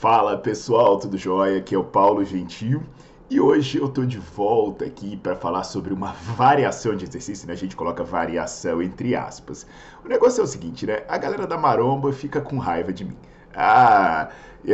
Fala pessoal, tudo jóia? Aqui é o Paulo Gentil e hoje eu tô de volta aqui para falar sobre uma variação de exercício, né? A gente coloca variação entre aspas. O negócio é o seguinte, né? A galera da maromba fica com raiva de mim. Ah,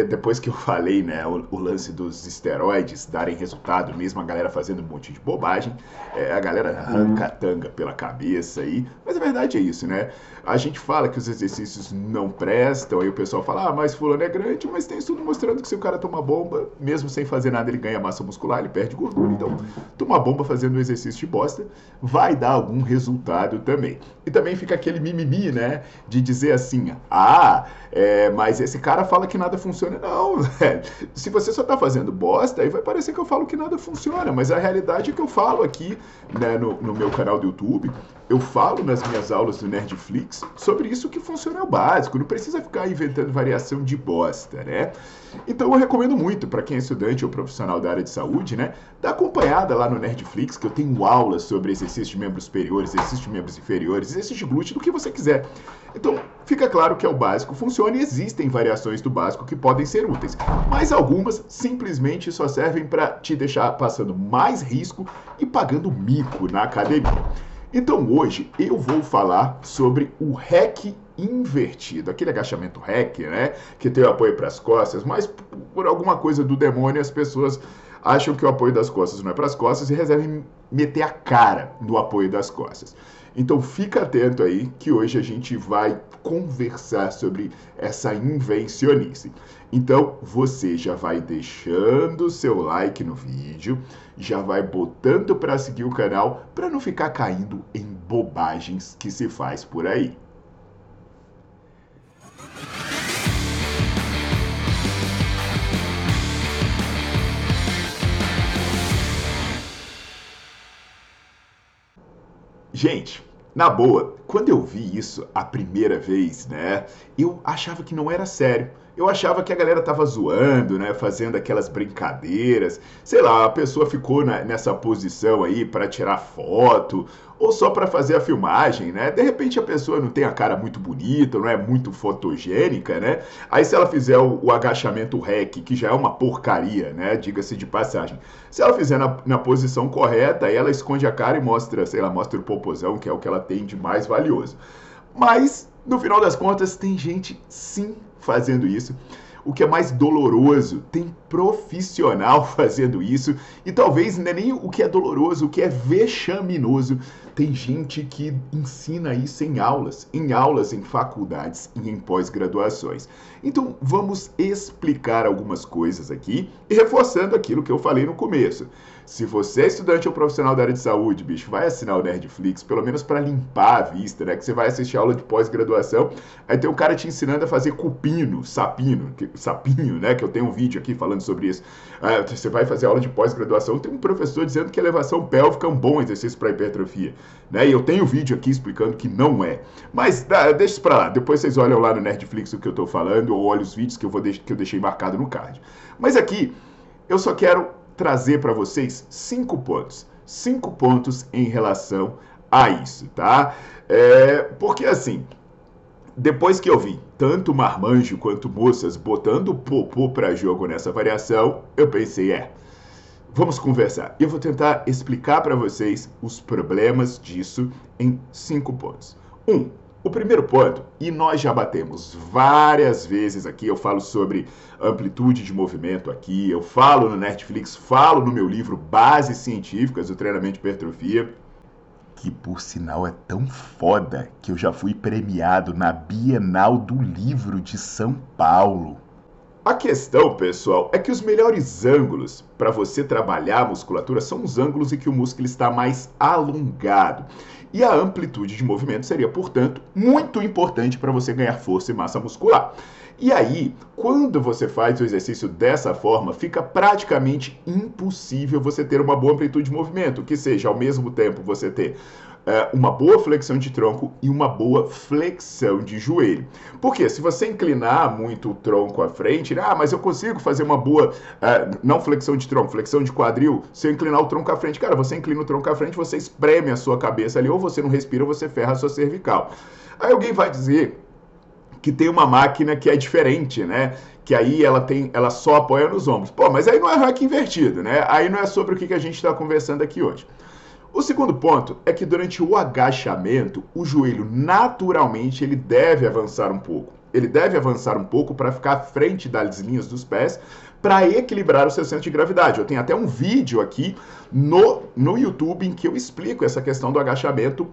depois que eu falei, né, o, o, lance dos esteroides darem resultado, mesmo a galera fazendo um monte de bobagem, é, a galera arranca a tanga pela cabeça aí. Mas a verdade é isso, né? A gente fala que os exercícios não prestam, aí o pessoal fala, ah, mas fulano é grande, mas tem estudo mostrando que se o cara toma bomba, mesmo sem fazer nada, ele ganha massa muscular, ele perde gordura. Então, tomar bomba fazendo um exercício de bosta vai dar algum resultado também. E também fica aquele mimimi, né, de dizer assim, ah, é, mas esse cara fala que nada funciona. Não, velho. Se você só tá fazendo bosta, aí vai parecer que eu falo que nada funciona. Mas a realidade é que eu falo aqui né, no, no meu canal do YouTube, eu falo nas minhas aulas do Nerdflix sobre isso que funciona é o básico. Não precisa ficar inventando variação de bosta, né? Então eu recomendo muito para quem é estudante ou profissional da área de saúde, né? Dar acompanhada lá no Nerdflix, que eu tenho aulas sobre exercício de membros superiores, exercício de membros inferiores, exercício de glúteo, do que você quiser. Então, fica claro que é o básico funciona e existem variações do básico que podem ser úteis, mas algumas simplesmente só servem para te deixar passando mais risco e pagando mico na academia. Então hoje eu vou falar sobre o REC invertido, aquele agachamento REC, né, que tem o apoio para as costas, mas por alguma coisa do demônio as pessoas acham que o apoio das costas não é para as costas e resolvem meter a cara no apoio das costas. Então fica atento aí que hoje a gente vai conversar sobre essa invencionice. Então você já vai deixando seu like no vídeo, já vai botando para seguir o canal para não ficar caindo em bobagens que se faz por aí. Gente, na boa, quando eu vi isso a primeira vez, né, eu achava que não era sério. Eu achava que a galera tava zoando, né, fazendo aquelas brincadeiras. Sei lá, a pessoa ficou na, nessa posição aí para tirar foto ou só para fazer a filmagem, né? De repente a pessoa não tem a cara muito bonita, não é muito fotogênica, né? Aí se ela fizer o, o agachamento rec, que já é uma porcaria, né? Diga-se de passagem. Se ela fizer na, na, posição correta, aí ela esconde a cara e mostra, sei lá, mostra o popozão, que é o que ela tem de mais valioso. Mas, no final das contas, tem gente sim fazendo isso o que é mais doloroso. Tem profissional fazendo isso. E talvez não é nem o que é doloroso, o que é vexaminoso. Tem gente que ensina isso em aulas, em aulas em faculdades e em pós-graduações. Então vamos explicar algumas coisas aqui e reforçando aquilo que eu falei no começo. Se você é estudante ou profissional da área de saúde, bicho, vai assinar o Nerdflix, pelo menos para limpar a vista, né? Que você vai assistir aula de pós-graduação, aí tem um cara te ensinando a fazer cupino, sapino, que, sapinho, né? Que eu tenho um vídeo aqui falando sobre isso. Ah, você vai fazer aula de pós-graduação, tem um professor dizendo que elevação pélvica é um bom exercício para hipertrofia, né? E eu tenho vídeo aqui explicando que não é. Mas deixa isso para lá, depois vocês olham lá no Nerdflix o que eu estou falando, ou olhem os vídeos que eu, vou que eu deixei marcado no card. Mas aqui, eu só quero trazer para vocês cinco pontos. Cinco pontos em relação a isso, tá? É, porque assim, depois que eu vi tanto marmanjo quanto moças botando popô para jogo nessa variação, eu pensei, é, vamos conversar. Eu vou tentar explicar para vocês os problemas disso em cinco pontos. Um, O primeiro ponto, e nós já batemos várias vezes aqui, eu falo sobre amplitude de movimento aqui, eu falo no Netflix, falo no meu livro Bases Científicas do Treinamento de Hipertrofia, que por sinal é tão foda que eu já fui premiado na Bienal do Livro de São Paulo. A questão, pessoal, é que os melhores ângulos para você trabalhar a musculatura são os ângulos em que o músculo está mais alongado. E a amplitude de movimento seria, portanto, muito importante para você ganhar força e massa muscular. E aí, quando você faz o exercício dessa forma, fica praticamente impossível você ter uma boa amplitude de movimento, que seja ao mesmo tempo você ter uma boa flexão de tronco e uma boa flexão de joelho. Porque se você inclinar muito o tronco à frente, ah, mas eu consigo fazer uma boa, é, não flexão de tronco, flexão de quadril, se eu inclinar o tronco à frente, cara, você inclina o tronco à frente, você espreme a sua cabeça ali, ou você não respira, ou você ferra a sua cervical. Aí alguém vai dizer que tem uma máquina que é diferente, né? Que aí ela tem, ela só apoia nos ombros. Pô, mas aí não é rack invertido, né? Aí não é sobre o que a gente está conversando aqui hoje. O segundo ponto é que durante o agachamento, o joelho naturalmente ele deve avançar um pouco. Ele deve avançar um pouco para ficar à frente das linhas dos pés, para equilibrar o seu centro de gravidade. Eu tenho até um vídeo aqui no, no YouTube em que eu explico essa questão do agachamento,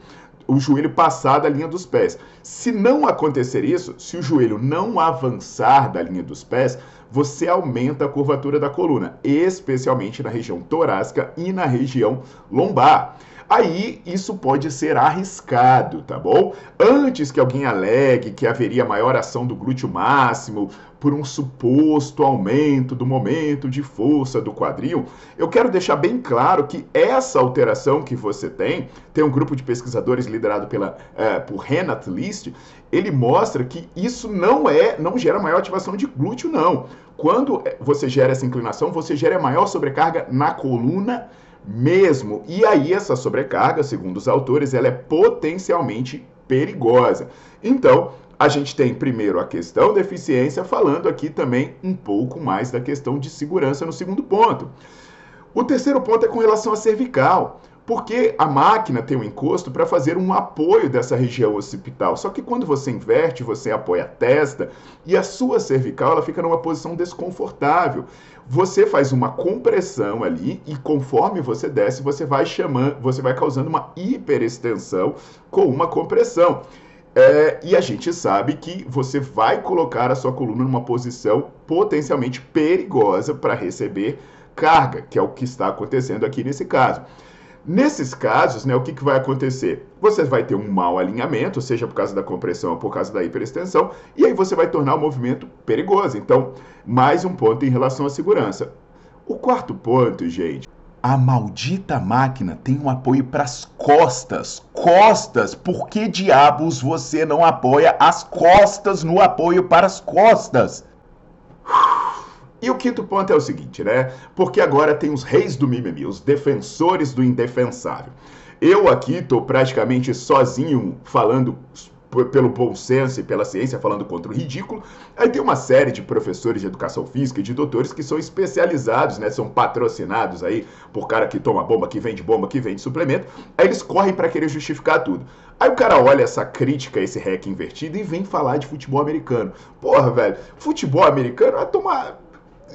o joelho passar da linha dos pés. Se não acontecer isso, se o joelho não avançar da linha dos pés, você aumenta a curvatura da coluna, especialmente na região torácica e na região lombar. Aí isso pode ser arriscado, tá bom? Antes que alguém alegue que haveria maior ação do glúteo máximo por um suposto aumento do momento de força do quadril, eu quero deixar bem claro que essa alteração que você tem, tem um grupo de pesquisadores liderado pela, é, por Renat List, ele mostra que isso não é, não gera maior ativação de glúteo, não. Quando é, você gera essa inclinação, você gera maior sobrecarga na coluna mesmo. E aí essa sobrecarga, segundo os autores, ela é potencialmente perigosa. Então, a gente tem primeiro a questão da eficiência, falando aqui também um pouco mais da questão de segurança no segundo ponto. O terceiro ponto é com relação à cervical. Porque a máquina tem um encosto para fazer um apoio dessa região occipital. Só que quando você inverte, você apoia a testa e a sua cervical ela fica numa posição desconfortável. Você faz uma compressão ali e conforme você desce, você vai chamando, você vai causando uma hiperextensão com uma compressão. É, e a gente sabe que você vai colocar a sua coluna numa posição potencialmente perigosa para receber carga, que é o que está acontecendo aqui nesse caso. Nesses casos, né, o que, que vai acontecer? Você vai ter um mau alinhamento, seja por causa da compressão ou por causa da hiperextensão, e aí você vai tornar o movimento perigoso. Então, mais um ponto em relação à segurança. O quarto ponto, gente, a maldita máquina tem um apoio para as costas. Costas! Por que diabos você não apoia as costas no apoio para as costas? E o quinto ponto é o seguinte, né? Porque agora tem os reis do mimimi, os defensores do indefensável. Eu aqui estou praticamente sozinho falando pelo bom senso e pela ciência, falando contra o ridículo. Aí tem uma série de professores de educação física e de doutores que são especializados, né? São patrocinados aí por cara que toma bomba, que vende bomba, que vende suplemento. Aí eles correm para querer justificar tudo. Aí o cara olha essa crítica, esse hack invertido e vem falar de futebol americano. Porra, velho, futebol americano vai tomar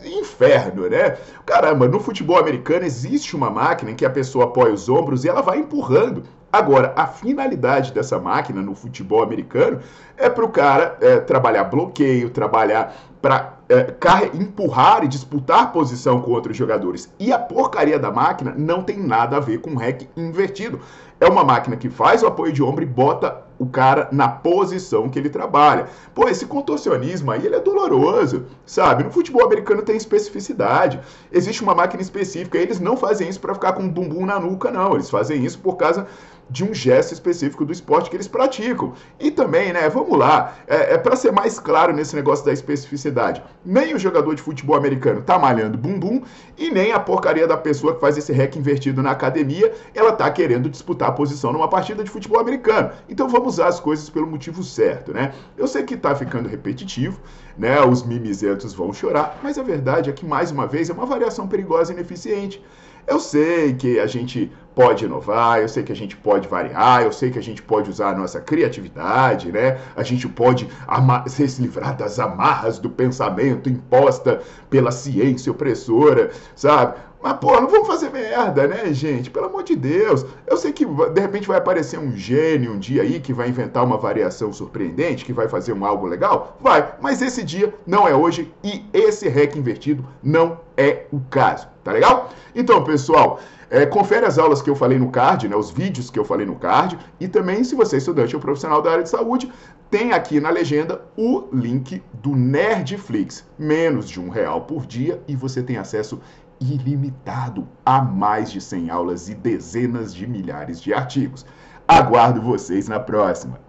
inferno, né? Caramba, no futebol americano existe uma máquina em que a pessoa apoia os ombros e ela vai empurrando. Agora, a finalidade dessa máquina no futebol americano é para o cara é, trabalhar bloqueio, trabalhar para é, empurrar e disputar posição com outros jogadores. E a porcaria da máquina não tem nada a ver com hack invertido. É uma máquina que faz o apoio de ombro e bota o cara na posição que ele trabalha. Pô, esse contorcionismo aí, ele é doloroso, sabe? No futebol americano tem especificidade. Existe uma máquina específica, eles não fazem isso para ficar com um bumbum na nuca, não. Eles fazem isso por causa de um gesto específico do esporte que eles praticam. E também, né, vamos lá, é, é para ser mais claro nesse negócio da especificidade. Nem o jogador de futebol americano tá malhando bumbum e nem a porcaria da pessoa que faz esse rec invertido na academia, ela tá querendo disputar a posição numa partida de futebol americano. Então vamos usar as coisas pelo motivo certo, né? Eu sei que tá ficando repetitivo, né? Os mimizentos vão chorar, mas a verdade é que mais uma vez é uma variação perigosa e ineficiente. Eu sei que a gente pode inovar, eu sei que a gente pode variar, eu sei que a gente pode usar a nossa criatividade, né? A gente pode se livrar das amarras do pensamento imposta pela ciência opressora, sabe? Mas, pô, não vamos fazer merda, né, gente? Pelo amor de Deus. Eu sei que de repente vai aparecer um gênio um dia aí que vai inventar uma variação surpreendente, que vai fazer um algo legal. Vai, mas esse dia não é hoje e esse REC invertido não é o caso, tá legal? Então, pessoal, é, confere as aulas que eu falei no card, né, os vídeos que eu falei no card, e também, se você é estudante ou profissional da área de saúde, tem aqui na legenda o link do Nerdflix. Menos de um real por dia e você tem acesso ilimitado a mais de 100 aulas e dezenas de milhares de artigos. Aguardo vocês na próxima!